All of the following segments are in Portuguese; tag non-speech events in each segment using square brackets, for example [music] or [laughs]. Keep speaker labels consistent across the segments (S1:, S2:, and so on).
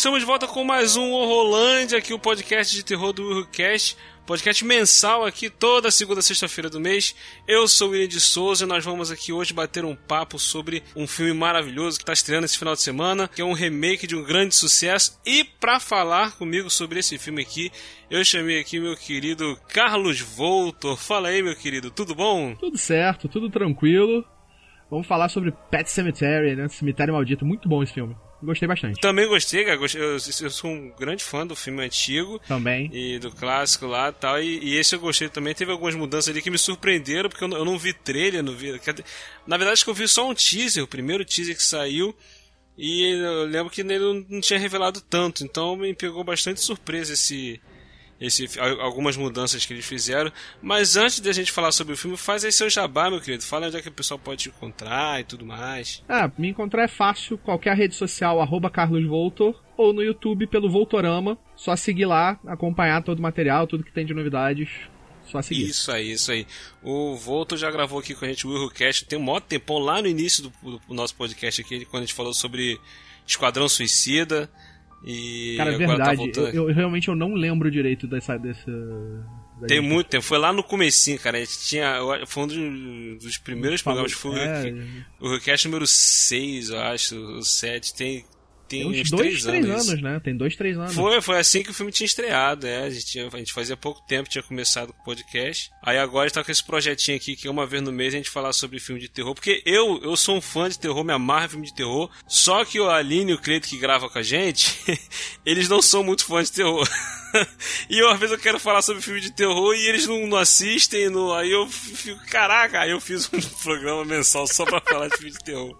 S1: Estamos de volta com mais um Horrolândia, aqui o podcast de terror do Urcast, podcast mensal aqui toda segunda sexta-feira do mês. Eu sou o William de Souza e nós vamos aqui hoje bater um papo sobre um filme maravilhoso que está estreando esse final de semana, que é um remake de um grande sucesso. E para falar comigo sobre esse filme aqui, eu chamei aqui meu querido Carlos Voltor. Fala aí, meu querido, tudo bom?
S2: Tudo certo, tudo tranquilo. Vamos falar sobre Pet Cemetery, né? Cemitério Maldito. Muito bom esse filme. Gostei bastante.
S1: Também gostei, cara. Eu, eu sou um grande fã do filme antigo.
S2: Também.
S1: E do clássico lá e tal. E, esse eu gostei também. Teve algumas mudanças ali que me surpreenderam, porque eu não, eu não vi trailer, não vi. Na verdade, acho que eu vi só um teaser, o primeiro teaser que saiu. E eu lembro que nele não tinha revelado tanto. Então me pegou bastante surpresa esse. Esse, al- algumas mudanças que eles fizeram. Mas antes de a gente falar sobre o filme, faz aí seu jabá, meu querido. Fala onde é que o pessoal pode te encontrar e tudo mais.
S2: Ah, me encontrar é fácil. Qualquer rede social, arroba Carlos Voltor. Ou no YouTube pelo Voltorama. Só seguir lá, acompanhar todo o material, tudo que tem de novidades. Só seguir.
S1: Isso aí, isso aí. O Volto já gravou aqui com a gente o Willcast tem um maior tempão lá no início do, do nosso podcast aqui, quando a gente falou sobre Esquadrão Suicida. E
S2: Cara, é
S1: tá
S2: verdade.
S1: voltando.
S2: eu, eu realmente eu não lembro direito dessa. dessa
S1: Tem
S2: gente-
S1: muito tempo, foi lá no comecinho, cara. A gente tinha. Foi um dos, dos primeiros
S2: Falou-
S1: programas. Foi o
S2: é,
S1: Willcast- o Willcast número 6, eu acho, o 7. Tem, tem
S2: tem uns
S1: uns
S2: dois,
S1: 3
S2: três
S1: anos.
S2: anos, né? Tem dois, três anos.
S1: Foi, foi assim que o filme tinha estreado, é. A gente, tinha- a gente fazia pouco tempo, tinha começado com o podcast. Aí agora a gente tá com esse projetinho aqui, que é uma vez no mês a gente falar sobre filme de terror. Porque eu, eu sou um fã de terror, me amarro em filme de terror. Só que o Aline e o Cleito que grava com a gente, [laughs] eles não são muito fãs de terror. [laughs] e uma vez eu quero falar sobre filme de terror e eles não, não assistem, não, aí eu fico, caraca, aí eu fiz um [laughs] programa mensal só pra falar de filme de terror.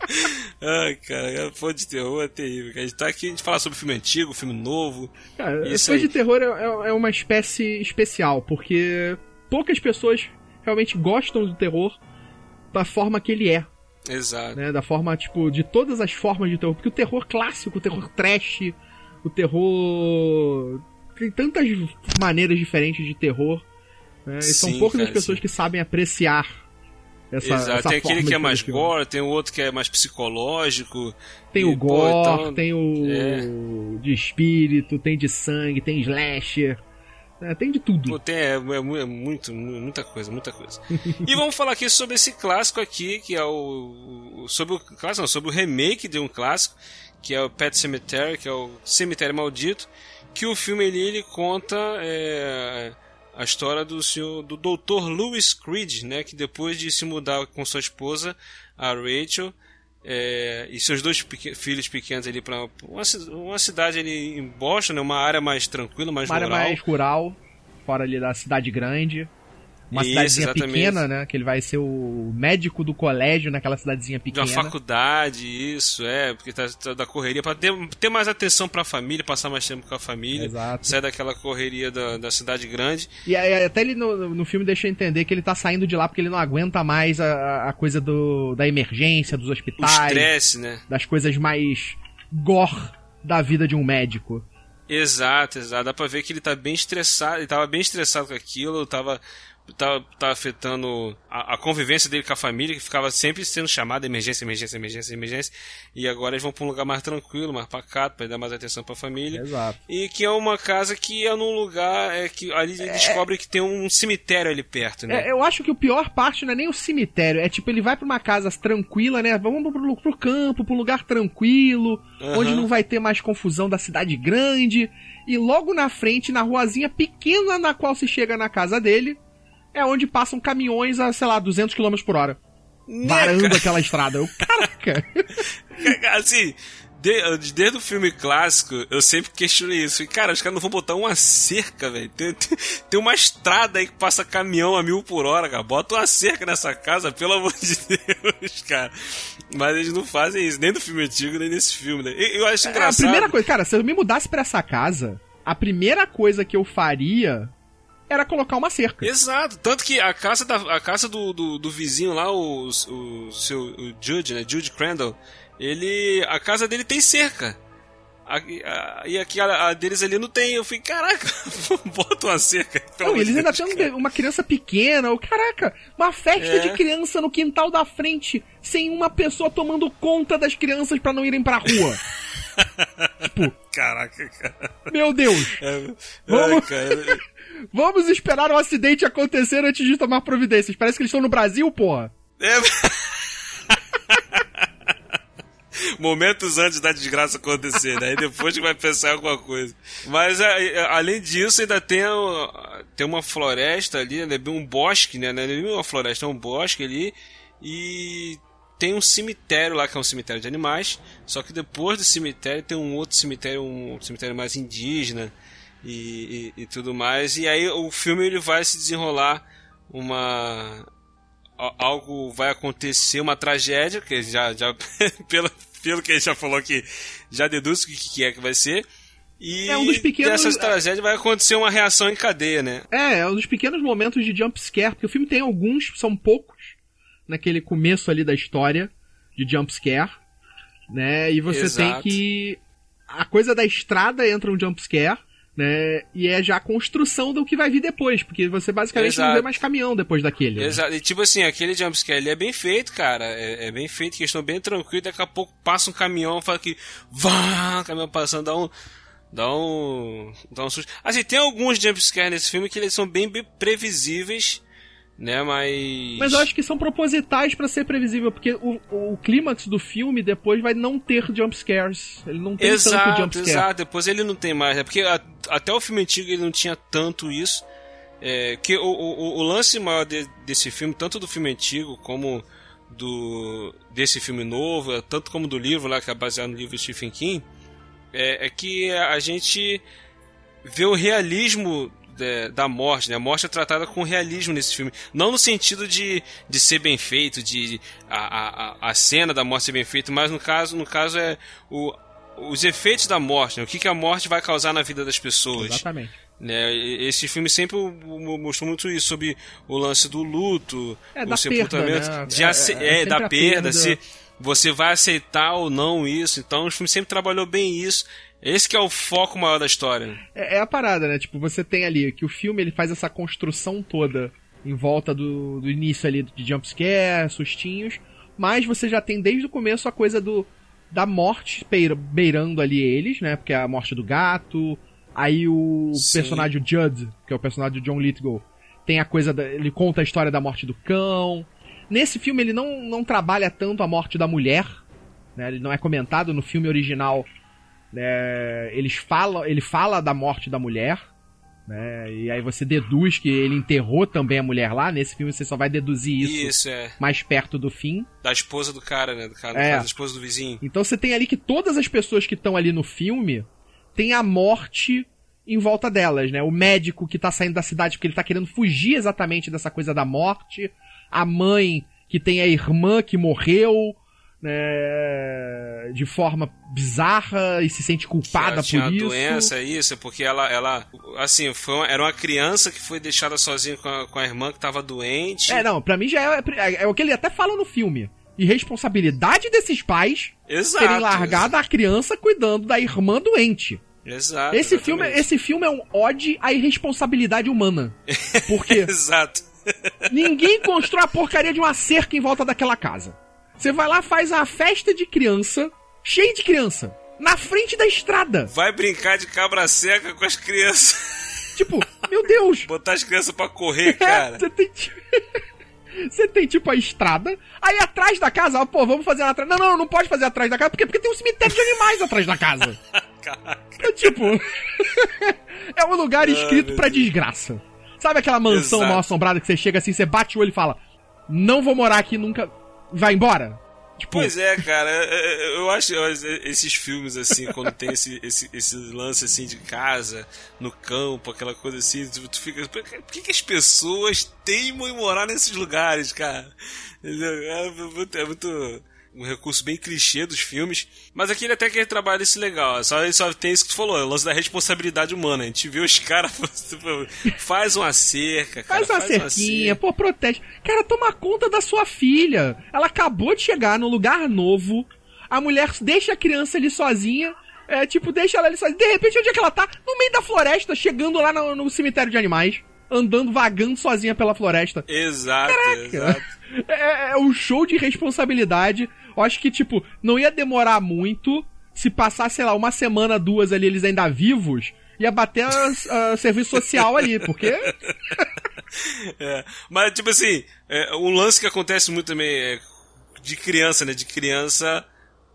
S1: [laughs] Ai, cara, fã de terror é terrível. A gente tá aqui, a gente fala sobre filme antigo, filme novo.
S2: Cara,
S1: Isso
S2: fã de terror é, é- é uma espécie especial, porque poucas pessoas realmente gostam do terror da forma que ele é,
S1: Exato.
S2: né? Da forma, tipo, de todas as formas de terror. Porque o terror clássico, o terror trash, o terror. Tem tantas maneiras diferentes de terror. Né? E são poucas
S1: cara,
S2: as pessoas
S1: sim.
S2: que sabem apreciar essa,
S1: Exato.
S2: essa
S1: Tem aquele que é mais
S2: filme.
S1: gore, tem o outro que é mais psicológico.
S2: Tem
S1: E,
S2: o
S1: pô,
S2: gore,
S1: então,
S2: tem o
S1: é.
S2: de espírito, tem de sangue, tem slasher. né? tem de tudo.
S1: Pô, tem, é, é é muito, mu- muita coisa, muita coisa. e vamos falar aqui sobre esse clássico aqui, que é o. o- sobre o clássico, não, sobre o remake de um clássico, que é o Pet Cemetery, que é o Cemitério Maldito, que o filme ele, ele conta é, a história do senhor do Dr. Lewis Creed, né, que depois de se mudar com sua esposa, a Rachel, é, e seus dois peque- filhos pequenos ali para uma, uma cidade ali em Boston, né, uma área mais tranquila, mais
S2: Uma área
S1: rural.
S2: mais rural, fora ali da cidade grande. Uma
S1: Isso,
S2: cidadezinha
S1: exatamente.
S2: pequena, né? Que ele vai ser o médico do colégio naquela cidadezinha
S1: De
S2: pequena.
S1: uma faculdade, isso, é, porque tá, tá da correria, pra ter, ter mais atenção pra família, passar mais tempo com a família,
S2: Exato.
S1: sair daquela correria da, da cidade grande.
S2: E aí, até ele no, no filme deixa entender que ele tá saindo de lá porque ele não aguenta mais a, a coisa do, da emergência, dos
S1: O
S2: hospitais,
S1: estresse, né?
S2: das coisas mais gore da vida de um médico.
S1: Exato, exato. Dá pra ver que ele tá bem estressado, ele tava bem estressado com aquilo, tava, tava, tava afetando a, a convivência dele com a família, que ficava sempre sendo chamada emergência, emergência, emergência, emergência. E agora eles vão pra um lugar mais tranquilo, mais pacato, pra dar mais atenção pra família.
S2: Exato.
S1: E que é uma casa que é num lugar é, que ali ele descobre que tem um cemitério ali perto, né?
S2: É, eu acho que o pior parte não é nem o cemitério, é tipo, ele vai pra uma casa tranquila, né? Vamos pro, pro campo, pro lugar tranquilo,
S1: Aham.
S2: onde não vai ter mais confusão da cidade grande. E logo na frente, na ruazinha pequena na qual se chega na casa dele, é onde passam caminhões a, sei lá, 200 km por hora.
S1: Né,
S2: Varando
S1: cara?
S2: aquela estrada. Eu, caraca! [laughs]
S1: assim, de, desde o filme clássico, eu sempre questionei isso. E, cara, os caras não vão botar uma cerca, velho. Tem, tem, tem, uma estrada aí que passa caminhão a mil por hora, cara. Bota uma cerca nessa casa, pelo amor de Deus, cara. Mas eles não fazem isso, nem do filme antigo, nem nesse filme, né? Eu, eu acho engraçado.
S2: É, a primeira coisa, cara, se eu me mudasse pra essa casa, a primeira coisa que eu faria era colocar uma cerca.
S1: Exato. Tanto que a casa, da, a casa do, do, do vizinho lá, o, o, seu, o Jude, né? Jude Crandall, ele. A casa dele tem cerca. A, a, e aqui a, a, deles ali não tem. Eu falei, caraca, [laughs] bota uma cerca.
S2: Não, eles ainda têm uma criança pequena. Ou, caraca, uma festa é. de criança no quintal da frente, sem uma pessoa tomando conta das crianças para não irem pra rua. [laughs]
S1: tipo. Caraca, cara.
S2: Meu Deus. É, Vamos... É, cara. Vamos esperar um acidente acontecer antes de tomar providências. Parece que eles estão no Brasil, porra. É. [laughs]
S1: Momentos antes da desgraça acontecer, né? E depois que vai pensar alguma coisa. Mas além disso, ainda tem, tem uma floresta ali, né? um bosque, né? Não é uma floresta, é um bosque ali. E tem um cemitério lá, que é um cemitério de animais. Só que depois do cemitério tem um outro cemitério, um cemitério mais indígena e, e, e, tudo mais. E aí o filme ele vai se desenrolar uma algo vai acontecer, uma tragédia, que já, já [laughs] pelo, pelo que ele já falou que já deduz o que, que é que vai ser. E
S2: é um dos pequenos...
S1: dessas tragédias vai acontecer uma reação em cadeia, né?
S2: É, é um dos pequenos momentos de jump scare, porque o filme tem alguns, são poucos, naquele começo ali da história de jump scare, né? E você Exato. tem que a coisa da estrada entra um jump scare, né? E é já a construção do que vai vir depois, porque você basicamente Exato. não vê mais caminhão depois daquele.
S1: Né? Exato. E tipo assim, aquele jumpscare ele é bem feito, cara. É, é bem feito, questão bem tranquila. Daqui a pouco passa um caminhão, fala que vá, caminhão passando, dá um. Dá um. Dá um susto. Assim, tem alguns jumpscares nesse filme que eles são bem, bem previsíveis né? Mas.
S2: Mas eu acho que são propositais para ser previsível, porque o, o clímax do filme depois vai não ter jump scares. Ele não tem exato, tanto jump scare. Exato,
S1: depois ele não tem mais, né? Porque a, até o filme antigo ele não tinha tanto isso. É, que o, o, o lance maior de, desse filme, tanto do filme antigo como do desse filme novo, tanto como do livro lá que é baseado no livro de Stephen King, é, é que a gente vê o realismo de, da morte, né? A morte é tratada com realismo nesse filme. Não no sentido de, de ser bem feito, de a, a, a cena da morte ser bem feita, mas no caso, no caso é o, os efeitos da morte, né? o que, que a morte vai causar na vida das pessoas.
S2: Exatamente.
S1: Né? Esse filme sempre mostrou muito isso sobre o lance do luto,
S2: é, o sepultamento,
S1: perda, né? de é, é, é da perda, perda, se você vai aceitar ou não isso. Então o filme sempre trabalhou bem isso. Esse que é o foco maior da história.
S2: É, é, a parada, né? Tipo, você tem ali que o filme ele faz essa construção toda em volta do, do início ali de jumpscare, sustinhos, mas você já tem desde o começo a coisa do da morte beirando ali eles, né? Porque é a morte do gato, aí o Sim. personagem Judd, que é o personagem do John Lithgow, tem a coisa da, ele conta a história da morte do cão. Nesse filme ele não, não trabalha tanto a morte da mulher, né? Ele não é comentado no filme original é, eles falam, ele fala da morte da mulher, né? E aí você deduz que ele enterrou também a mulher lá. Nesse filme você só vai deduzir isso, isso é. mais perto do fim.
S1: Da esposa do cara, né? Do cara, é. da esposa do vizinho.
S2: Então você tem ali que todas as pessoas que estão ali no filme têm a morte em volta delas, né? O médico que tá saindo da cidade porque ele tá querendo fugir exatamente dessa coisa da morte. A mãe que tem a irmã que morreu né, de forma bizarra e se sente culpada
S1: por
S2: isso.
S1: doença, isso, porque ela, ela assim, foi uma, era uma criança que foi deixada sozinha com a, com a irmã que estava doente.
S2: É, não, pra mim já é, é, é, o que ele até fala no filme. Irresponsabilidade desses pais
S1: Exato,
S2: terem largado a criança cuidando da irmã doente.
S1: Exato.
S2: Esse filme, esse filme é um ode à irresponsabilidade humana. [laughs] Porque
S1: Exato.
S2: ninguém constrói a porcaria de uma cerca em volta daquela casa. Você vai lá, faz a festa de criança, cheio de criança, na frente da estrada.
S1: Vai brincar de cabra seca com as crianças.
S2: Tipo, meu Deus. [laughs]
S1: Botar as crianças pra correr, cara. [laughs]
S2: Você tem, [laughs] Você tem tipo a estrada, aí atrás da casa, ó, pô, vamos fazer lá atrás. Não, não, não pode fazer atrás da casa, porque, porque tem um cemitério de animais atrás da casa. Caraca. É tipo. é um lugar escrito pra desgraça. Sabe aquela mansão Exato. mal assombrada que você chega assim, você bate o olho e fala: Não vou morar aqui nunca vai embora. Tipo,
S1: Pois é, cara, é, é, eu acho esses filmes assim, quando tem esse, esse, esse lance assim de casa, no campo, aquela coisa assim, tu, fica. Por que, que as pessoas teimam em morar nesses lugares, cara? É é muito um recurso bem clichê dos filmes. Mas aqui ele até que ele trabalha isso legal. Só, só tem isso que tu falou, o lance da responsabilidade humana. A gente vê os [laughs] caras. faz uma cerca, cara,
S2: Faz uma
S1: faz uma
S2: cerquinha,
S1: cerca.
S2: pô, protege. Cara, toma conta da sua filha. Ela acabou de chegar num lugar novo. A mulher deixa a criança ali sozinha. É, tipo, deixa ela ali sozinha. De repente, onde é que ela tá? No meio da floresta, chegando lá no, no cemitério de animais. Andando, vagando sozinha pela floresta.
S1: Exato,
S2: Caraca.
S1: exato.
S2: É, é um show de responsabilidade. Eu acho que, tipo, não ia demorar muito. Se passar, sei lá, uma semana, duas ali, eles ainda vivos, ia bater a, a serviço social ali, porque. [laughs]
S1: É, mas, tipo assim, é, lance que acontece muito também é de criança, né? De criança,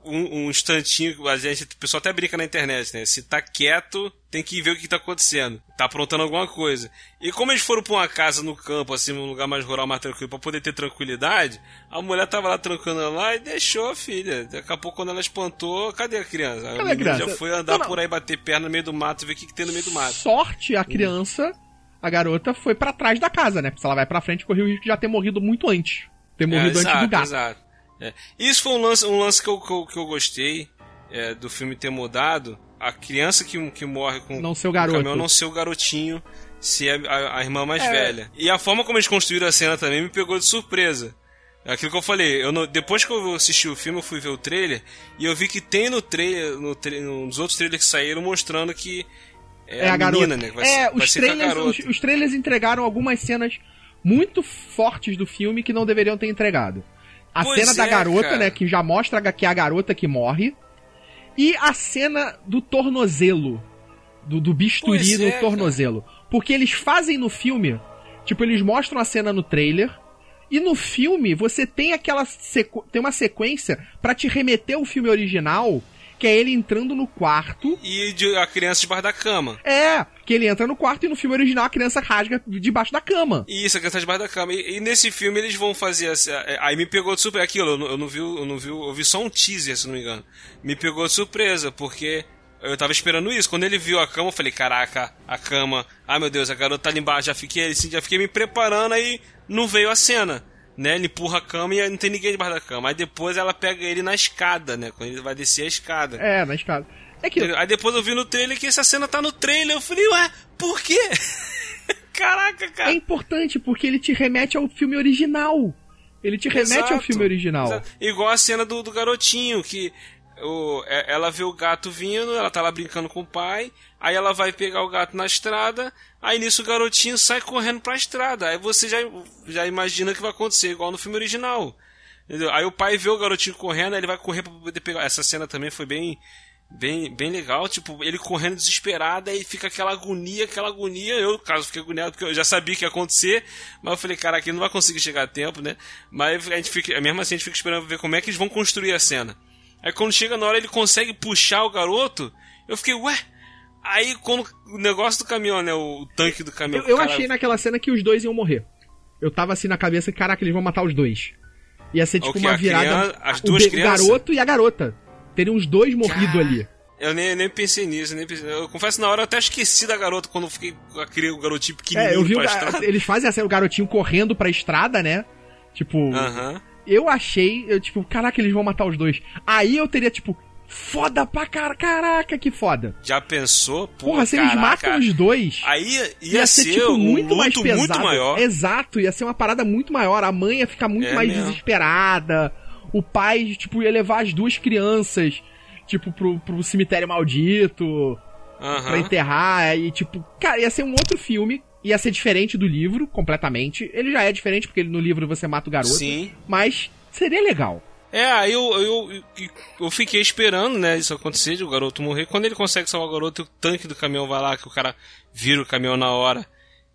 S1: um, um instantinho, a gente, o pessoal até brinca na internet, né? Se tá quieto, tem que ver o que tá acontecendo. Tá aprontando alguma coisa. E como eles foram pra uma casa no campo, assim, num lugar mais rural, mais tranquilo, pra poder ter tranquilidade, a mulher tava lá trancando lá e deixou a filha. Daqui a pouco, quando ela espantou, cadê a criança?
S2: Cadê a criança?
S1: já foi andar
S2: Não, não.
S1: por aí, bater perna no meio do mato, ver o que, que tem no meio do mato.
S2: Sorte, a criança, a garota, foi pra trás da casa, né? Porque se ela vai pra frente, correu o risco de já ter morrido muito antes. Ter morrido
S1: É,
S2: antes do gato.
S1: Exato. É. Isso foi um lance, um lance que, eu, que, eu, que eu gostei é, do filme ter mudado. A criança que, que morre com
S2: Não o
S1: com
S2: garoto.
S1: caminhão não ser o garotinho, ser a, a- a irmã mais
S2: É.
S1: velha. E a forma como eles construíram a cena também me pegou de surpresa. É Aquilo que eu falei, eu não- depois que eu assisti o filme, eu fui ver o trailer e eu vi que tem no trailer, no nos outros trailers que saíram mostrando que é,
S2: É a, garota.
S1: menina, né? Vai,
S2: é,
S1: vai
S2: os
S1: a
S2: trailers, os, os trailers entregaram algumas cenas muito fortes do filme que não deveriam ter entregado. A
S1: Pois
S2: cena da
S1: é,
S2: garota,
S1: cara.
S2: né, que já mostra que é a garota que morre. E a cena do tornozelo. Do, do bisturi
S1: Pois
S2: no
S1: é,
S2: tornozelo. Porque eles fazem no filme. Tipo, eles mostram a cena no trailer. E no filme, você tem aquela sequ... tem uma sequência pra te remeter ao filme original, que é ele entrando no quarto
S1: E de- a criança debaixo da cama.
S2: é, que ele entra no quarto e no filme original a criança rasga debaixo da cama.
S1: Isso, a criança debaixo da cama. E, e nesse filme eles vão fazer é, Aí me pegou de surpresa. Aquilo, eu não, eu não vi, eu não vi, eu vi só um teaser, se não me engano. Me pegou de surpresa, porque eu tava esperando isso. Quando ele viu a cama, eu falei, caraca, a cama. Ai meu Deus, a garota tá ali embaixo. Já fiquei assim, já fiquei me preparando, aí não veio a cena. Né, ele empurra a cama e não tem ninguém debaixo da cama. Aí depois ela pega ele na escada, né? Quando ele vai descer a escada.
S2: É, na escada. É que
S1: Aí depois eu vi no trailer que essa cena tá no trailer. Eu falei, ué, por quê? [laughs] Caraca, cara.
S2: é importante porque ele te remete ao filme original. Ele te remete ao
S1: Exato,
S2: filme original.
S1: exato. Igual a cena do, do garotinho, que o, é- ela vê o gato vindo, ela tá lá brincando com o pai, aí ela vai pegar o gato na estrada, aí nisso o garotinho sai correndo pra estrada. Aí você já, já imagina que vai acontecer, igual no filme original. Entendeu? Aí o pai vê o garotinho correndo, aí ele vai correr pra poder pegar. Essa cena também foi bem. Bem, bem legal, tipo, ele correndo desesperado, aí fica aquela agonia, aquela agonia. Eu, no caso, fiquei agoniado porque eu já sabia que ia acontecer, mas eu falei, caraca, ele não vai conseguir chegar a tempo, né? Mas a gente fica, mesmo assim, a gente fica esperando ver como é que eles vão construir a cena. Aí quando chega na hora ele consegue puxar o garoto, eu fiquei, ué? Aí quando o negócio do caminhão, né? O tanque do caminhão.
S2: Eu, eu
S1: cara-
S2: achei naquela cena que os dois iam morrer. Eu tava assim na cabeça que, caraca, eles vão matar os dois. Ia ser tipo
S1: O quê?
S2: uma virada.
S1: criança- as
S2: o
S1: duas
S2: o
S1: crianças?
S2: garoto e a garota. Teriam os dois morrido
S1: Cara,
S2: ali.
S1: Eu nem, nem pensei nisso, nem pensei. Eu confesso na hora eu até esqueci da garota quando eu fiquei com aquele garotinho pequenininho
S2: É, eu vi o
S1: pra
S2: ga-
S1: estrada.
S2: eles fazem assim, o garotinho correndo pra estrada, né? Tipo,
S1: Aham.
S2: eu achei, eu, tipo, caraca, eles vão matar os dois. Aí eu teria, tipo, foda pra cara, caraca, que foda.
S1: Já pensou? Pô,
S2: Porra, se eles
S1: caraca.
S2: matam os dois,
S1: Aí ia,
S2: ia, ser,
S1: ser
S2: tipo,
S1: um
S2: muito
S1: luto
S2: mais pesado.
S1: muito maior.
S2: Exato, ia ser uma parada muito maior. A mãe ia ficar muito
S1: É
S2: mais
S1: mesmo.
S2: desesperada. O pai, tipo, ia levar as duas crianças, tipo, pro, pro cemitério maldito,
S1: Aham.
S2: pra enterrar. E, tipo, cara, ia ser um outro filme. Ia ser diferente do livro, completamente. Ele já é diferente, porque no livro você mata o garoto.
S1: Sim.
S2: Mas seria legal.
S1: É, aí eu, eu, eu, eu fiquei esperando, né, isso acontecer, de o garoto morrer. Quando ele consegue salvar o garoto, o tanque do caminhão vai lá, que o cara vira o caminhão na hora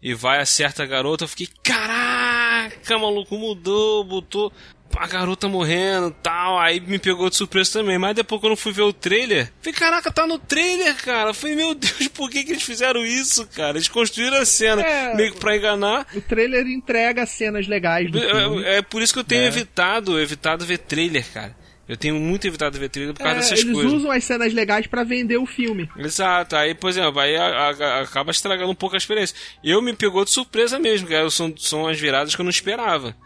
S1: e vai, acerta a garota. Eu fiquei, caraca, maluco, mudou, botou. A garota morrendo tal. Aí me pegou de surpresa também. Mas depois, quando eu fui ver o trailer, falei, caraca, tá no trailer, cara. falei, meu Deus, por que, que eles fizeram isso, cara? Eles construíram a cena é, meio que pra enganar.
S2: O trailer entrega cenas legais do
S1: é,
S2: filme.
S1: É, é por isso que eu tenho é. evitado, evitado ver trailer, cara. Eu tenho muito evitado ver trailer por causa é, dessas
S2: eles
S1: coisas.
S2: Eles usam as cenas legais para vender o filme.
S1: Exato. Aí, por exemplo, aí a, a, acaba estragando um pouco a experiência. Eu me pegou de surpresa mesmo, cara. São, são as viradas que eu não esperava.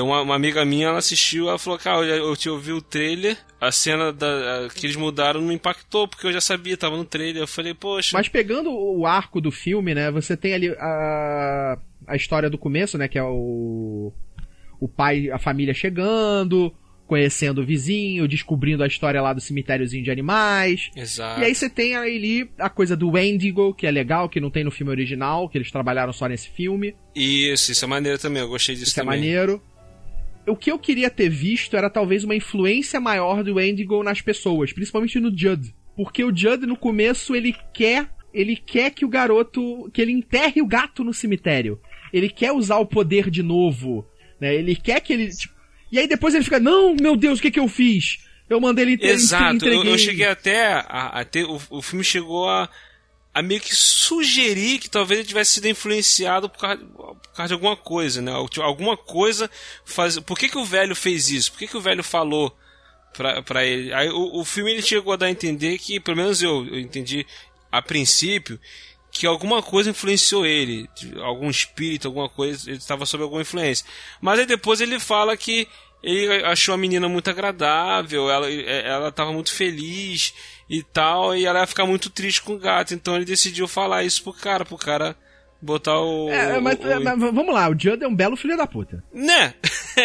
S1: Uma, uma, amiga minha, ela assistiu, ela falou, cara, eu, eu ouvi o trailer, a cena da, a, que eles mudaram não impactou, porque eu já sabia, tava no trailer. Eu falei, poxa.
S2: Mas pegando o arco do filme, né, você tem ali a, a história do começo, né, que é o, o pai, a família chegando, conhecendo o vizinho, descobrindo a história lá do cemitériozinho de animais.
S1: Exato.
S2: E aí você tem ali a coisa do Wendigo, que é legal, que não tem no filme original, que eles trabalharam só nesse filme.
S1: Isso, isso é maneiro também, eu gostei disso
S2: isso
S1: também.
S2: é maneiro o que eu queria ter visto era talvez uma influência maior do Wendigo nas pessoas, principalmente no Judd. Porque o Judd, no começo, ele quer. Ele quer que o garoto. que ele enterre o gato no cemitério. Ele quer usar o poder de novo. Né? Ele quer que ele. Tipo, e aí depois ele fica, não, meu Deus, o que, que eu fiz? Eu mandei ele
S1: entregar. Exato, eu, eu, cheguei até a, a ter. O, o filme chegou a a meio que sugerir que talvez ele tivesse sido influenciado por causa, por causa de alguma coisa, né? Tipo, alguma coisa faz. Por que, que o velho fez isso? Por que, que o velho falou pra, pra ele? Aí o, o filme ele chegou a dar a entender que, pelo menos eu, eu entendi a princípio, que alguma coisa influenciou ele, algum espírito, alguma coisa, ele estava sob alguma influência. Mas aí depois ele fala que ele achou a menina muito agradável, ela ela estava muito feliz e tal, e ela ia ficar muito triste com o gato. Então ele decidiu falar isso pro cara, pro cara botar o.
S2: É, mas, o... mas vamos lá, o Judd é um belo filho da puta.
S1: Né? [laughs]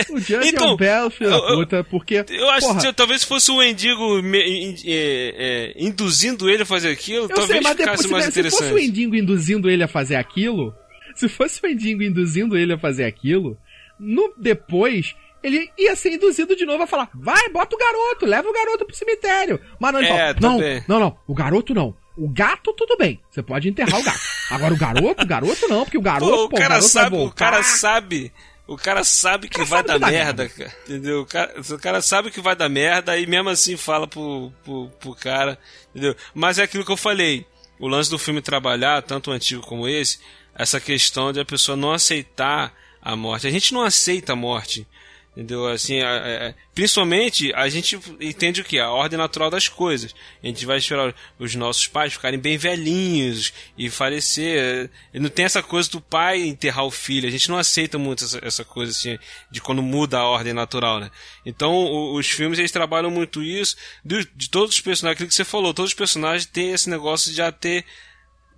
S2: O Judd então, é um então, belo filho eu, da puta, porque.
S1: Eu acho porra, que talvez fosse o Endigo me, é, é, induzindo ele a fazer aquilo, talvez sei, mas ficasse depois, mais se, interessante.
S2: Se fosse o Endigo induzindo ele a fazer aquilo, se fosse o Endigo induzindo ele a fazer aquilo, no depois ele ia ser induzido de novo a falar: vai, bota o garoto, leva o garoto pro cemitério. Mas não, é, fala, não, não, não, o garoto não. O gato, tudo bem. Você pode enterrar o gato. Agora o garoto, o garoto não, porque o garoto, pô, o, pô,
S1: cara
S2: o
S1: sabe, o cara sabe. O cara sabe que cara vai sabe dar merda, merda, cara. Entendeu? O cara, o cara, sabe que vai dar merda e mesmo assim fala pro, pro, pro cara. Entendeu? Mas é aquilo que eu falei. O lance do filme trabalhar, tanto o antigo como esse, essa questão de a pessoa não aceitar a morte. A gente não aceita a morte. Entendeu? Assim, é, é, principalmente a gente entende o que? A ordem natural das coisas. A gente vai esperar os nossos pais ficarem bem velhinhos e falecer. E não tem essa coisa do pai enterrar o filho. A gente não aceita muito essa, essa coisa assim de quando muda a ordem natural, né? Então o, os filmes eles trabalham muito isso de, de todos os personagens, aquilo que você falou, todos os personagens têm esse negócio de já ter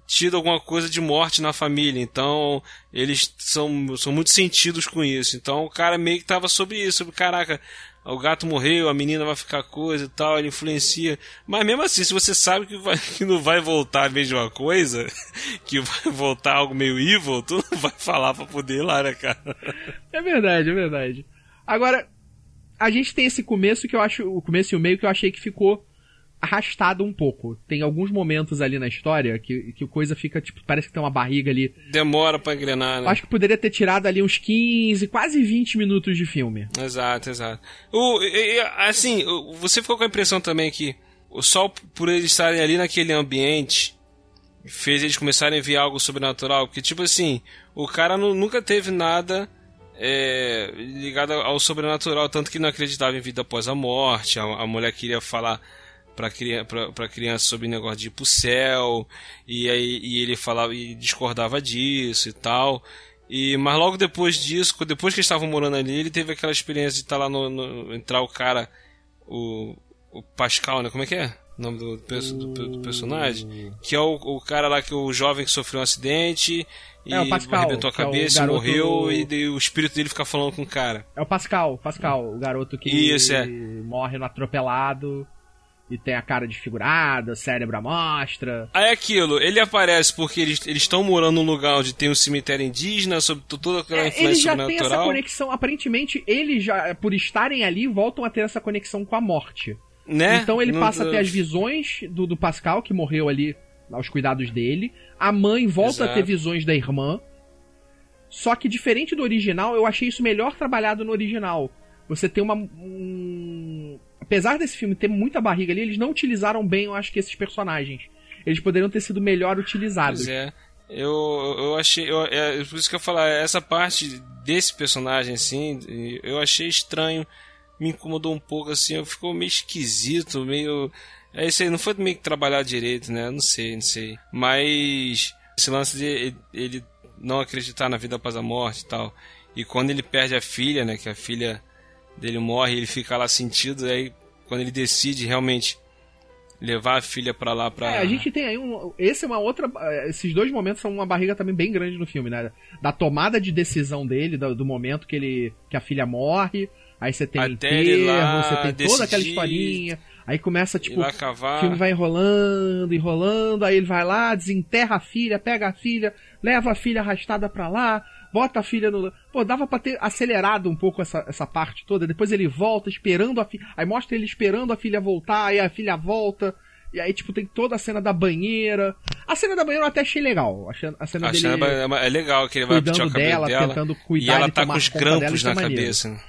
S1: tido alguma coisa de morte na família. Então, eles são, são muito sentidos com isso. Então, o cara meio que tava sobre isso. Sobre, caraca, o gato morreu, a menina vai ficar coisa e tal, ele influencia. Mas mesmo assim, se você sabe que, vai, [laughs] que não vai voltar a mesma coisa, [laughs] que vai voltar algo meio evil, tu não vai falar pra poder ir lá, né, cara? [laughs]
S2: É verdade, é verdade. Agora, a gente tem esse começo que eu acho, o começo e o meio que eu achei que ficou arrastado um pouco. Tem alguns momentos ali na história que, que coisa fica, tipo, parece que tem uma barriga ali.
S1: Demora pra engrenar, né?
S2: Acho que poderia ter tirado ali uns 15, quase 20 minutos de filme.
S1: Exato, exato. O, assim, você ficou com a impressão também que o sol, por eles estarem ali naquele ambiente, fez eles começarem a ver algo sobrenatural? Porque, tipo assim, o cara nunca teve nada é, ligado ao sobrenatural, tanto que não acreditava em vida após a morte, a, a mulher queria falar pra, pra, pra criança sobre negócio de ir pro céu, e aí e ele falava e discordava disso e tal. E, mas logo depois disso, depois que eles estavam morando ali, ele teve aquela experiência de estar tá lá no, no, entrar o cara, o, o Pascal, né? Como é que é? O nome do, do, do personagem? Que é o, o, cara lá que o jovem que sofreu um acidente e é, Pascal, arrebentou a é cabeça, é garoto... morreu e, e, o espírito dele fica falando com o cara.
S2: É o Pascal, Pascal, o garoto que
S1: Isso, é.
S2: morre no atropelado e tem a cara desfigurada, cérebro à mostra.
S1: Aí é aquilo, ele aparece porque eles estão morando num lugar onde tem um cemitério indígena, sobre toda aquela é, influência ele já tem essa
S2: conexão, aparentemente eles já, por estarem ali, voltam a ter essa conexão com a morte.
S1: Né?
S2: Então ele passa a ter as visões do, do Pascal, que morreu ali aos cuidados dele. A mãe volta Exato. a ter visões da irmã. Só que diferente do original, eu achei isso melhor trabalhado no original você tem uma. Um... Apesar desse filme ter muita barriga ali, eles não utilizaram bem, eu acho que esses personagens. Eles poderiam ter sido melhor utilizados.
S1: Pois é. Eu, eu achei. Eu, é, por isso que eu falar, essa parte desse personagem, assim, eu achei estranho. Me incomodou um pouco, assim, ficou meio esquisito, meio. É isso aí, não foi meio que trabalhar direito, né? Não sei, não sei. Mas esse lance de ele não acreditar na vida após a morte e tal. E quando ele perde a filha, né? Que a filha dele morre, ele fica lá sentido, aí quando ele decide realmente levar a filha para lá para
S2: É, a gente tem aí um esse é uma outra esses dois momentos são uma barriga também bem grande no filme, né? Da tomada de decisão dele, do, do momento que ele que a filha morre, aí você tem
S1: Até
S2: enterro, você tem toda aquela historinha. Aí começa, tipo, o filme vai enrolando, enrolando, aí ele vai lá, desenterra a filha, pega a filha, leva a filha arrastada pra lá, bota a filha no. Pô, dava pra ter acelerado um pouco essa, essa parte toda. Depois ele volta esperando a filha. Aí mostra ele esperando a filha voltar, aí a filha volta. E aí, tipo, tem toda a cena da banheira. A cena da banheira eu até achei legal. A cena
S1: a
S2: dele.
S1: Cena é legal, que ele vai
S2: cuidando dela,
S1: dela,
S2: tentando cuidar
S1: e ela tá
S2: com
S1: os grampos na cabeça.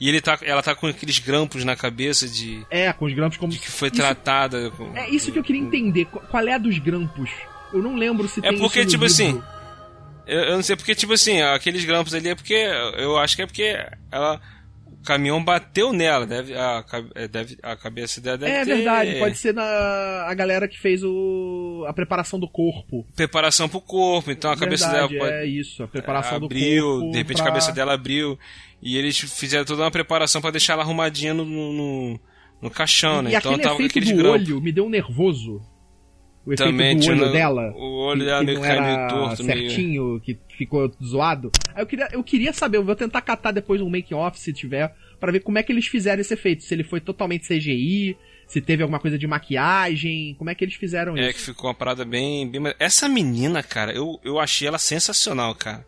S1: E ele tá, ela tá com aqueles grampos na cabeça de.
S2: É, com os grampos como.
S1: De que foi isso, tratada. Com...
S2: É isso que eu queria entender. Qual é a dos grampos? Eu não lembro se
S1: é
S2: tem.
S1: É porque, tipo
S2: livro.
S1: assim. Eu, eu, não sei porque, tipo assim, aqueles grampos ali é porque. Eu acho que é porque ela. O caminhão bateu nela, deve. A, deve, a cabeça dela deve
S2: É
S1: ter...
S2: verdade, pode ser na, a galera que fez o, a preparação do corpo.
S1: Preparação pro corpo, então a
S2: verdade,
S1: cabeça dela pode.
S2: É isso, a preparação
S1: abriu,
S2: do corpo.
S1: De repente
S2: pra...
S1: a cabeça dela abriu. E eles fizeram toda uma preparação para deixar ela arrumadinha no, no, no caixão, né?
S2: E
S1: então tava com aqueles
S2: do
S1: grampos.
S2: olho me deu um nervoso. O efeito
S1: Também
S2: do olho dela.
S1: O olho
S2: que,
S1: dela meio
S2: não
S1: caiu
S2: era
S1: meio torto,
S2: certinho,
S1: meio...
S2: que ficou zoado. Aí eu queria, eu queria saber, eu vou tentar catar depois um make off se tiver, para ver como é que eles fizeram esse efeito. Se ele foi totalmente CGI, se teve alguma coisa de maquiagem, como é que eles fizeram
S1: é,
S2: isso.
S1: É, que ficou uma parada bem, bem... Essa menina, cara, eu, eu achei ela sensacional, cara.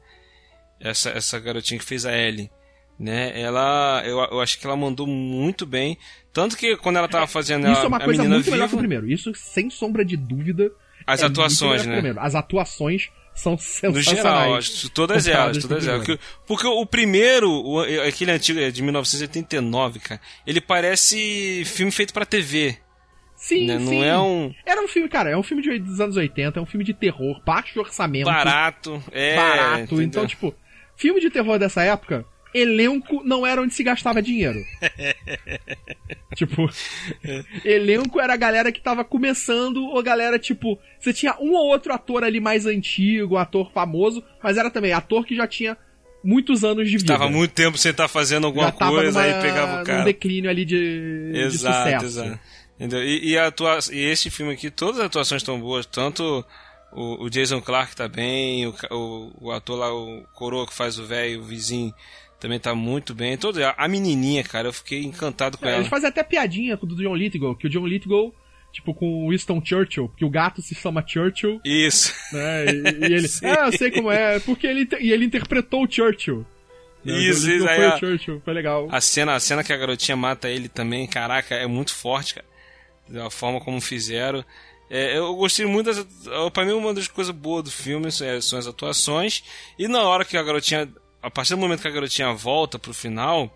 S1: Essa, essa garotinha que fez a Ellie né? Ela, eu, eu acho que ela mandou muito bem, tanto que quando ela tava fazendo
S2: isso
S1: a,
S2: é uma coisa muito
S1: viva,
S2: melhor que o primeiro. Isso sem sombra de dúvida.
S1: As
S2: é
S1: atuações, né?
S2: As atuações são sensacionais.
S1: No geral, todas elas, todas elas. Porque, porque, o primeiro, o, aquele antigo é de 1989, cara, ele parece filme feito para TV.
S2: Sim,
S1: né?
S2: sim.
S1: Não é um.
S2: Era um filme, cara, é um filme de, dos anos 80, é um filme de terror, baixo orçamento.
S1: Barato, é.
S2: Barato.
S1: Entendeu?
S2: Então, tipo, filme de terror dessa época, elenco não era onde se gastava dinheiro. [laughs] tipo, elenco era a galera que tava começando, ou galera, tipo, você tinha um ou outro ator ali mais antigo, ator famoso, mas era também ator que já tinha muitos anos de vida.
S1: Tava muito tempo sem estar tá fazendo alguma coisa,
S2: numa,
S1: aí pegava o cara.
S2: Um declínio ali de,
S1: exato,
S2: de sucesso.
S1: Exato. E, e, atua e esse filme aqui, todas as atuações estão boas, tanto o, o, Jason Clark tá bem, o, o, o ator lá, o Coroa que faz o velho, o vizinho, também tá muito bem. Todo, a menininha, cara, eu fiquei encantado com
S2: é,
S1: ela.
S2: Eles fazem até piadinha com o do John Lithgow, que o John Lithgow, tipo, com o Winston Churchill, porque o gato se chama Churchill.
S1: Isso.
S2: Né, e, e ele, [laughs] ah, eu sei como é, porque ele, e ele interpretou o Churchill.
S1: Né, isso,
S2: isso.
S1: Aí,
S2: foi
S1: a,
S2: o Churchill, foi legal.
S1: A cena, a cena que a garotinha mata ele também, caraca, é muito forte, cara. A forma como fizeram. É, eu gostei muito das. Pra mim, uma das coisas boas do filme é, são as atuações. E na hora que a garotinha a partir do momento que a garotinha volta pro final,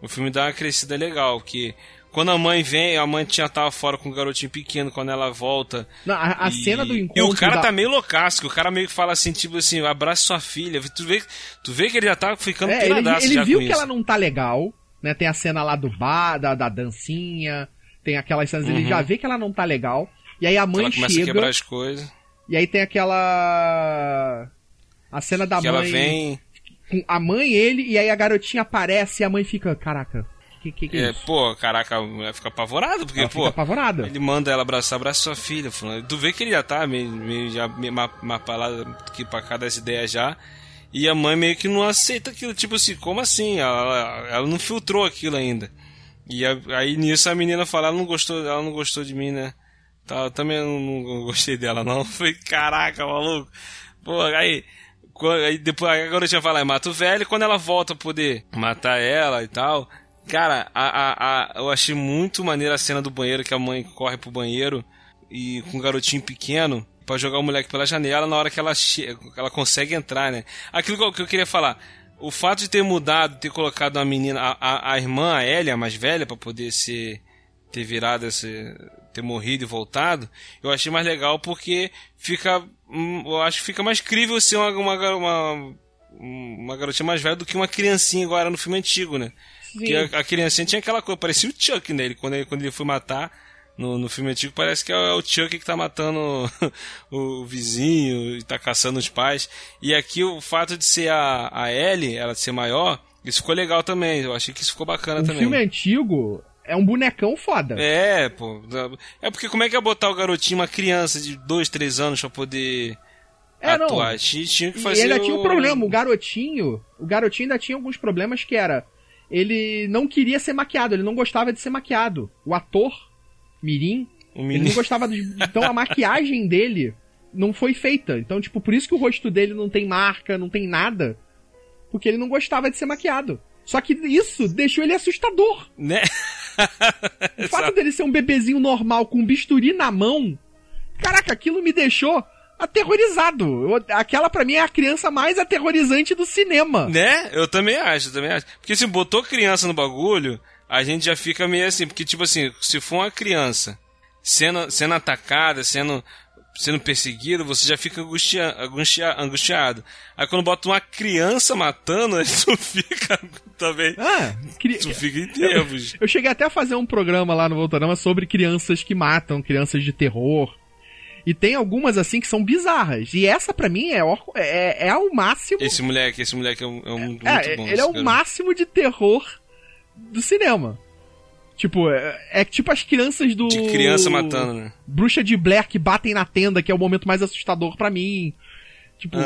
S1: o filme dá uma crescida legal, que quando a mãe vem, a mãe tinha tava fora com o garotinho pequeno, quando ela volta.
S2: Não, a, a
S1: e,
S2: cena do encontro.
S1: E o cara
S2: da...
S1: tá meio loucaço, que o cara meio que fala assim, tipo assim, abraça sua filha. Tu vê, tu vê que ele já tá ficando
S2: é, Ele, ele viu que
S1: isso.
S2: ela não tá legal, né? Tem a cena lá do bar, da, da dancinha, tem aquelas cenas, uhum. ele já vê que ela não tá legal. E aí a mãe
S1: ela começa
S2: chega.
S1: a quebrar as coisas.
S2: E aí tem aquela. A cena da
S1: que
S2: mãe.
S1: Ela vem
S2: com a mãe ele, e aí a garotinha aparece e a mãe fica, caraca, que que, que é,
S1: é? Pô, caraca, ela fica apavorada, porque,
S2: ela
S1: pô.
S2: Fica apavorada.
S1: Ele manda ela abraçar, abraça sua filha, falando. Tu vê que ele já tá meio, meio já meio mapalado aqui pra cá das ideias já. E a mãe meio que não aceita aquilo, tipo assim, como assim? Ela, ela não filtrou aquilo ainda. E a, aí nisso a menina fala, ela não gostou, ela não gostou de mim, né? Tá, eu também não, não gostei dela, não. [laughs] Falei, caraca, maluco. Pô, aí Aí depois a garotinha fala, mata o velho, quando ela volta a poder matar ela e tal. Cara, a, a, a, eu achei muito maneira a cena do banheiro, que a mãe corre pro banheiro e com um garotinho pequeno para jogar o moleque pela janela na hora que ela, ela consegue entrar, né? Aquilo que eu queria falar. o fato de ter mudado, ter colocado uma menina, a, a, a irmã, a Ellie, a mais velha, para poder ser ter virado esse ter morrido e voltado, eu achei mais legal porque fica eu acho que fica mais crível ser uma, uma, uma, uma garotinha mais velha do que uma criancinha agora no filme antigo, né? Sim. Porque a, a criancinha tinha aquela coisa, parecia o Chuck nele, quando ele, quando ele foi matar no, no filme antigo parece que é o Chuck que tá matando o, [laughs] o vizinho e tá caçando os pais. E aqui o fato de ser a, a Ellie, ela ser maior, isso ficou legal também. Eu achei que isso ficou bacana
S2: o
S1: também.
S2: O filme antigo é um bonecão foda.
S1: É, pô. É porque como é que ia botar o garotinho, uma criança de 2, 3 anos pra poder é, atuar? Não. Tinha que fazer.
S2: E ainda o... tinha um problema, o garotinho. O garotinho ainda tinha alguns problemas que era. Ele não queria ser maquiado, ele não gostava de ser maquiado. O ator Mirim, ele não gostava de. Então a maquiagem dele não foi feita. Então, tipo, por isso que o rosto dele não tem marca, não tem nada. Porque ele não gostava de ser maquiado. Só que isso deixou ele assustador.
S1: Né? [laughs]
S2: o fato dele ser um bebezinho normal com um bisturi na mão. Caraca, aquilo me deixou aterrorizado. Eu, aquela para mim é a criança mais aterrorizante do cinema.
S1: Né? Eu também acho, eu também acho. Porque se botou criança no bagulho, a gente já fica meio assim, porque tipo assim, se for uma criança sendo, sendo atacada, sendo sendo perseguido, você já fica angustia, angustia, angustiado. Aí quando bota uma criança matando, [laughs] tu fica também. Ah, cri... tu fica em termos.
S2: Eu, eu, cheguei até a fazer um programa lá no Voltarama sobre crianças que matam, crianças de terror. E tem algumas assim que são bizarras. E essa para mim é, é, é o máximo.
S1: Esse moleque, esse moleque é um, é um é, muito bom.
S2: Ele é o máximo de terror do cinema. Tipo, é, é, tipo as crianças do.
S1: De criança matando, né?
S2: Bruxa de Blair que batem na tenda, que é o momento mais assustador para mim. Tipo,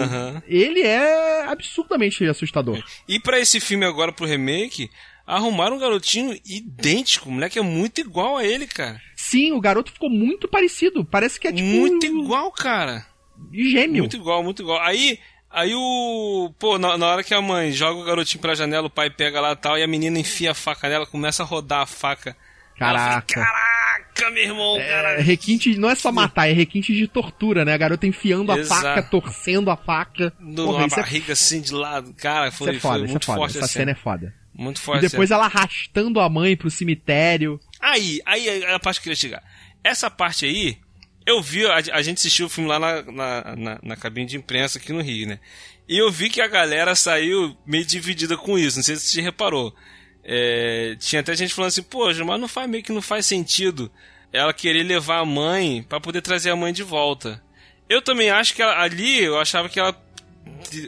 S2: ele é absurdamente assustador.
S1: E para esse filme agora, pro remake, arrumaram um garotinho idêntico. O moleque é muito igual a ele, cara.
S2: Sim, o garoto ficou muito parecido. Parece que é tipo.
S1: Muito igual, cara.
S2: Gêmeo.
S1: Muito igual, muito igual. Aí, Aí o. Pô, na, na, hora que a mãe joga o garotinho pra janela, o pai pega lá e tal, e a menina enfia a faca nela, começa a rodar a faca.
S2: Caraca.
S1: Caraca, meu irmão, é, cara.
S2: Requinte não é só matar, é requinte de tortura, né? A garota enfiando Exato. a faca, torcendo a faca.
S1: Numa é barriga é... assim de lado. Cara, foi,
S2: isso é foda,
S1: foi muito
S2: é foda.
S1: forte
S2: Essa cena é foda.
S1: Muito forte.
S2: E depois ela arrastando a mãe pro cemitério.
S1: Aí, aí, aí a parte que eu queria chegar. Essa parte aí, eu vi, a, a, gente assistiu o filme lá na, na, na, na, cabine de imprensa aqui no Rio, né? E eu vi que a galera saiu meio dividida com isso, não sei se você reparou. É, tinha até gente falando assim, poxa, mas não faz meio que não faz sentido ela querer levar a mãe para poder trazer a mãe de volta. Eu também acho que ela, ali, eu achava que ela.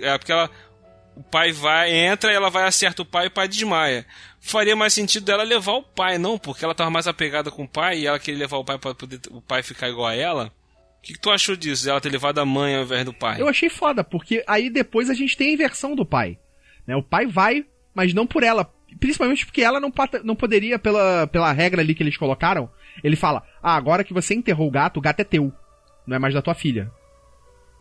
S1: É porque ela. O pai vai, entra ela vai acerta o pai e o pai desmaia. Faria mais sentido dela levar o pai, não, porque ela tava mais apegada com o pai e ela queria levar o pai para poder o pai ficar igual a ela que, que tu achou disso, ela ter levado a mãe ao invés do pai?
S2: Eu achei foda, porque aí depois a gente tem a inversão do pai. Né? O pai vai, mas não por ela. Principalmente porque ela não, não poderia, pela, pela regra ali que eles colocaram, ele fala: Ah, agora que você enterrou o gato, o gato é teu. Não é mais da tua filha.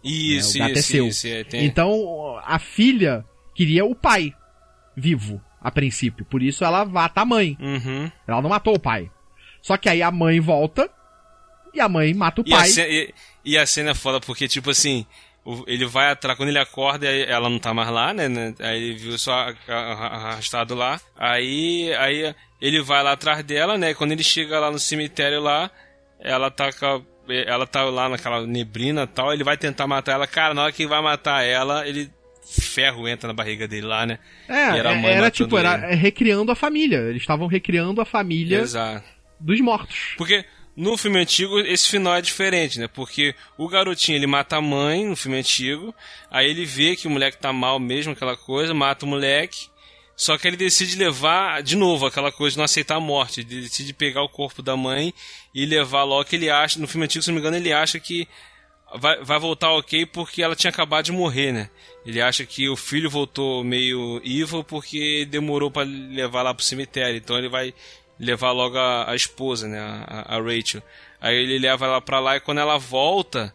S1: Isso, né? o gato
S2: isso, é seu.
S1: Isso, é,
S2: tem... Então, a filha queria o pai vivo, a princípio. Por isso ela mata a mãe.
S1: Uhum.
S2: Ela não matou o pai. Só que aí a mãe volta e a mãe mata o
S1: e
S2: pai.
S1: A cena, e, e, a cena é foda porque, tipo assim, ele vai atrás, quando ele acorda, ela não tá mais lá, né? né aí ele viu só arrastado lá. Aí, aí ele vai lá atrás dela, né? Quando ele chega lá no cemitério lá, ela tá ela tá lá naquela neblina e tal, ele vai tentar matar ela. Cara, na hora que vai matar ela, ele ferro entra na barriga dele lá, né?
S2: É, era, era tipo, ele. era recriando a família. Eles estavam recriando a família
S1: Exato.
S2: dos mortos.
S1: Porque no filme antigo, esse final é diferente, né? Porque o garotinho ele mata a mãe no filme antigo, aí ele vê que o moleque tá mal mesmo, aquela coisa, mata o moleque, só que ele decide levar de novo aquela coisa de não aceitar a morte, ele decide pegar o corpo da mãe e levar logo que ele acha, no filme antigo, se não me engano, ele acha que vai, vai voltar ok porque ela tinha acabado de morrer, né? Ele acha que o filho voltou meio evil porque demorou para levar lá pro cemitério, então ele vai levar logo a, a esposa, né, a, a, Rachel. Aí ele leva ela pra lá e quando ela volta,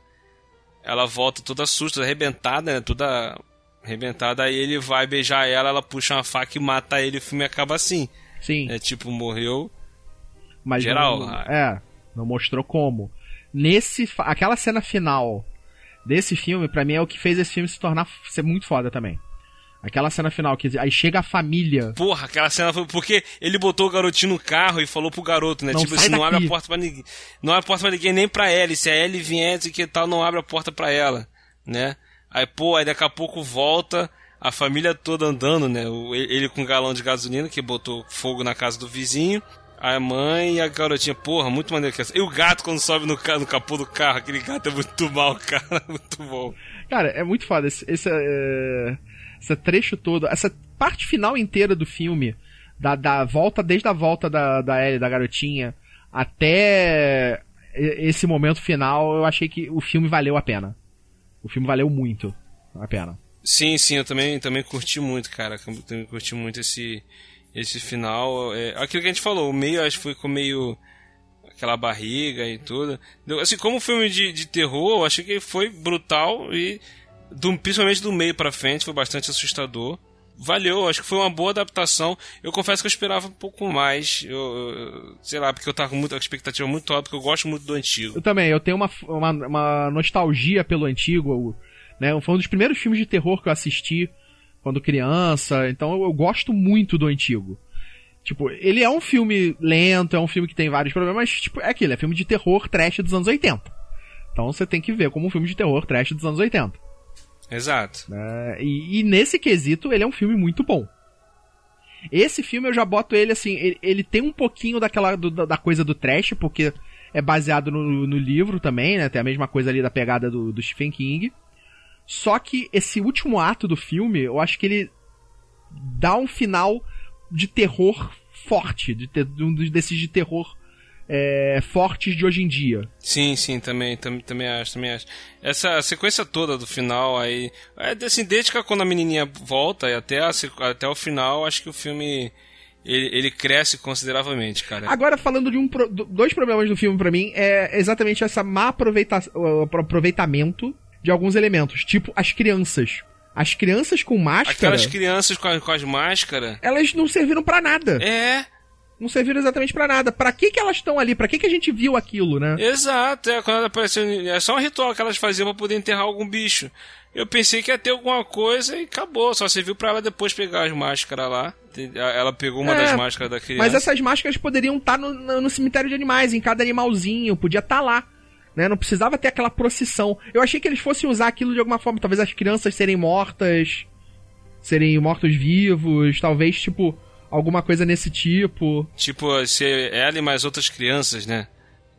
S1: ela volta toda susta, arrebentada, né, toda arrebentada. Aí ele vai beijar ela, ela puxa uma faca e mata ele. O filme acaba assim.
S2: Sim.
S1: É tipo, morreu.
S2: Mas
S1: geral.
S2: Não, é, não mostrou como. Nesse, aquela cena final desse filme, para mim é o que fez esse filme se tornar ser muito foda também. Aquela cena final, que aí chega a família.
S1: Porra, aquela cena foi porque ele botou o garotinho no carro e falou pro garoto, né?
S2: Não,
S1: tipo assim, não
S2: daqui.
S1: abre a porta pra ninguém. Não abre a porta pra ninguém, nem pra ela. E se a Ellie vier e que tal, não abre a porta pra ela, né? Aí, pô, aí daqui a pouco volta a família toda andando, né? Ele com um galão de gasolina que botou fogo na casa do vizinho. A mãe e a garotinha, porra, muito maneiro que essa. E o gato quando sobe no, no capô do carro, aquele gato é muito mal, [laughs] cara, muito bom.
S2: Cara, é muito foda. Esse, esse, é, esse trecho todo, essa parte final inteira do filme, da, da volta, desde a volta da, da Ellie, da garotinha, até esse momento final, eu achei que o filme valeu a pena. O filme valeu muito a pena.
S1: Sim, sim, eu também, também curti muito, cara. Também curti muito esse, esse final. É, aquilo que a gente falou, o meio acho que foi com meio aquela barriga e tudo. Assim, como filme de, de terror, eu achei que foi brutal e do, principalmente do meio pra frente foi bastante assustador. Valeu, acho que foi uma boa adaptação. Eu confesso que eu esperava um pouco mais. Eu, eu- sei lá, porque eu tava com muita expectativa muito alta, porque eu gosto muito do antigo.
S2: Eu também, eu tenho uma, uma, uma nostalgia pelo antigo, né? Foi um dos primeiros filmes de terror que eu assisti quando criança, então eu, eu gosto muito do antigo. Tipo, ele é um filme lento, é um filme que tem vários problemas, mas tipo, é aquilo, é filme de terror trash dos anos 80. Então você tem que ver como um filme de terror trash dos anos 80.
S1: Exato.
S2: né? E, e nesse quesito, ele é um filme muito bom. Esse filme eu já boto ele assim, ele, ele tem um pouquinho daquela do- da coisa do trash, porque é baseado no, no livro também, né? Tem a mesma coisa ali da pegada do, do Stephen King. Só que esse último ato do filme, eu acho que ele dá um final de terror forte, de, ter, um desses de terror é, fortes de hoje em dia.
S1: Sim, sim, também, também, também acho, também acho. Essa sequência toda do final aí, é, assim, desde que quando a menininha volta e até, a até o final, acho que o filme ele, ele cresce consideravelmente, cara.
S2: Agora, falando de um dois problemas do filme pra mim, é exatamente essa má aproveita aproveitamento de alguns elementos, tipo as crianças. As crianças com máscara,
S1: Aquelas crianças com, a- com as máscaras.
S2: elas não serviram pra nada.
S1: É,
S2: Não serviram exatamente pra nada. Pra que que elas estão ali? Pra que que a gente viu aquilo, né?
S1: exato, é, quando apareceu, é só um ritual que elas faziam pra poder enterrar algum bicho. Eu pensei que ia ter alguma coisa e acabou, só serviu pra ela depois pegar as máscaras lá. Ela pegou uma
S2: É,
S1: das máscaras da criança.
S2: Mas essas máscaras poderiam estar no, no- no cemitério de animais, em cada animalzinho, podia estar lá. Né? Não precisava ter aquela procissão. Eu achei que eles fossem usar aquilo de alguma forma. Talvez as crianças serem mortas, serem mortos-vivos, talvez, tipo, alguma coisa nesse tipo.
S1: Tipo, ser ela e mais outras crianças, né?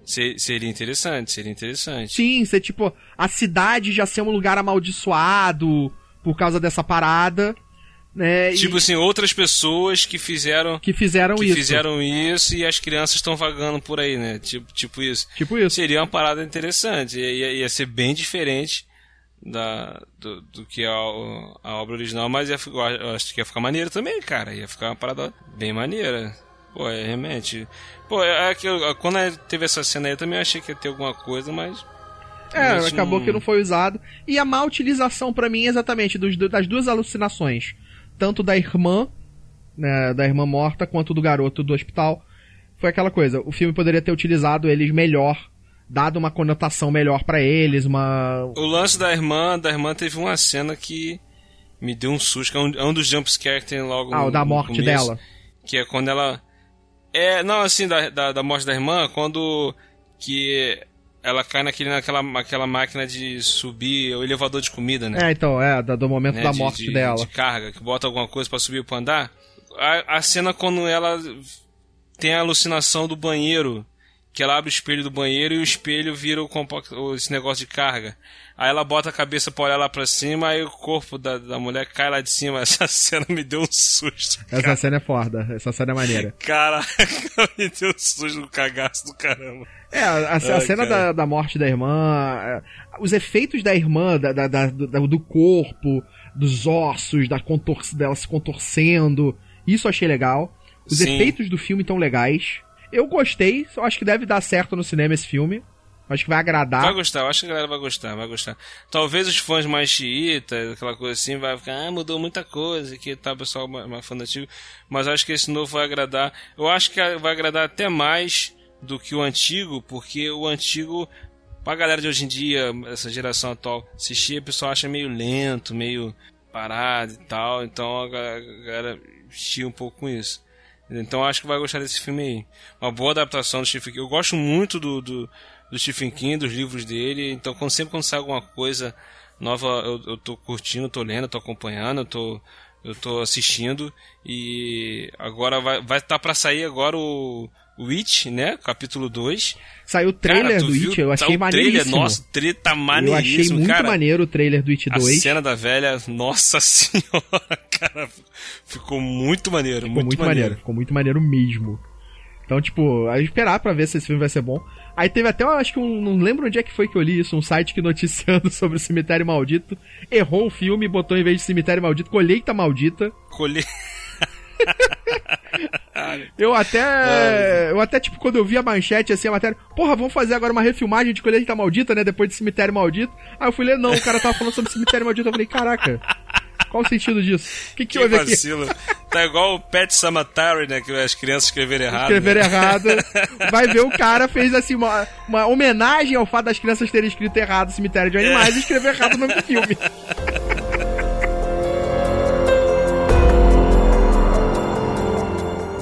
S1: Se- seria interessante, seria interessante.
S2: Sim, ser tipo, a cidade já ser um lugar amaldiçoado por causa dessa parada, né? e
S1: Tipo assim, outras pessoas que fizeram
S2: que fizeram
S1: que
S2: isso.
S1: fizeram isso e as crianças estão vagando por aí, né? Tipo, tipo isso.
S2: Tipo isso.
S1: Seria uma parada interessante. Ia- ia ser bem diferente da, do, do que a, a obra original, mas ia, eu acho- que ia ficar maneiro também, cara. Ia ficar uma parada bem maneira. Pô, é realmente. Pô, é que eu- quando teve essa cena aí eu também achei que ia ter alguma coisa, mas.
S2: É, acabou
S1: não-
S2: que não foi usado. E a má utilização pra mim, exatamente, dos, das duas alucinações. Tanto da irmã, né, da irmã morta, quanto do garoto do hospital. Foi aquela coisa, o filme poderia ter utilizado eles melhor, dado uma conotação melhor pra eles, uma...
S1: O lance da irmã, da irmã teve uma cena que me deu um susto, que é um, é um dos jumpscares que tem logo
S2: Ah,
S1: no,
S2: o da morte
S1: começo,
S2: dela.
S1: Que é quando ela... É, não, assim, da, da, da morte da irmã, quando que ela cai naquele, naquela, naquela máquina de subir o elevador de comida, né?
S2: É, então, é, do momento
S1: né,
S2: da
S1: de-
S2: morte
S1: de,
S2: dela.
S1: de carga, que bota alguma coisa pra subir pro andar. A, a cena quando ela tem a alucinação do banheiro, que ela abre o espelho do banheiro e o espelho vira o esse negócio de carga. Aí ela bota a cabeça pra olhar lá pra cima, aí o corpo da, da mulher cai lá de cima. [laughs] Essa cena me deu um susto.
S2: Essa cena é foda, essa cena é maneira.
S1: Caraca, [laughs] me deu um susto, um cagaço do caramba.
S2: É, a, a- a
S1: Ai,
S2: cena
S1: cara.
S2: da, da morte da irmã, é, os efeitos da irmã, da, da- da- do, corpo, dos ossos, da contor dela se contorcendo, isso eu achei legal. Os
S1: Sim.
S2: efeitos do filme estão legais. Eu gostei, eu acho que deve dar certo no cinema esse filme. Acho que vai agradar.
S1: Vai gostar, eu acho que a galera vai gostar, vai gostar. Talvez os fãs mais xiitas, aquela coisa assim, vai ficar, ah, mudou muita coisa, que tá pessoal mais, mais fã antigo. Mas acho que esse novo vai agradar. Eu acho que vai agradar até mais do que o antigo, porque o antigo, pra galera de hoje em dia, essa geração atual, assistir, o pessoal acha meio lento, meio. parada e tal, então a galera estia um pouco com isso. Então acho que vai gostar desse filme aí. Uma boa adaptação do Stephen King. Eu gosto muito do, do, do Stephen King, dos livros dele, então quando, sempre quando sai alguma coisa nova eu, eu tô curtindo, tô lendo, tô acompanhando, eu tô, eu tô assistindo e agora vai vai estar tá para sair agora o Witch, né? Capítulo 2.
S2: Saiu o trailer cara, do Witch, eu achei tá maneiríssimo. Trailer,
S1: nossa, trailer tá maneiríssimo,
S2: Eu achei muito
S1: cara.
S2: maneiro o trailer do Witch 2.
S1: A cena da velha, nossa [laughs] senhora, cara, ficou muito maneiro,
S2: ficou
S1: muito,
S2: muito
S1: maneiro.
S2: maneiro. Ficou muito maneiro mesmo. Então, tipo, a esperar pra ver se esse filme vai ser bom. Aí teve até, eu acho que um. Não lembro onde é que foi que eu li isso, um site que [laughs] noticiando sobre o Cemitério Maldito. Errou o filme, botou em vez de Cemitério Maldito, Colheita Maldita.
S1: Colheita. [laughs] [laughs]
S2: eu até. Eu até, tipo, quando eu vi a manchete, assim, a matéria. Porra, vamos fazer agora uma refilmagem de Colheita Maldita, né? Depois de Cemitério Maldito. Aí eu fui ler, não, o cara tava falando sobre Cemitério Maldito. Eu falei, caraca. Qual o sentido disso? O que, que, que houve vacilo.
S1: aqui? Tá igual o Pet Samatari, né? Que as crianças escreveram errado.
S2: Escreveram
S1: né?
S2: errado. Vai ver o cara fez assim uma, uma homenagem ao fato das crianças terem escrito errado Cemitério de Animais é. e escrever errado o nome do filme.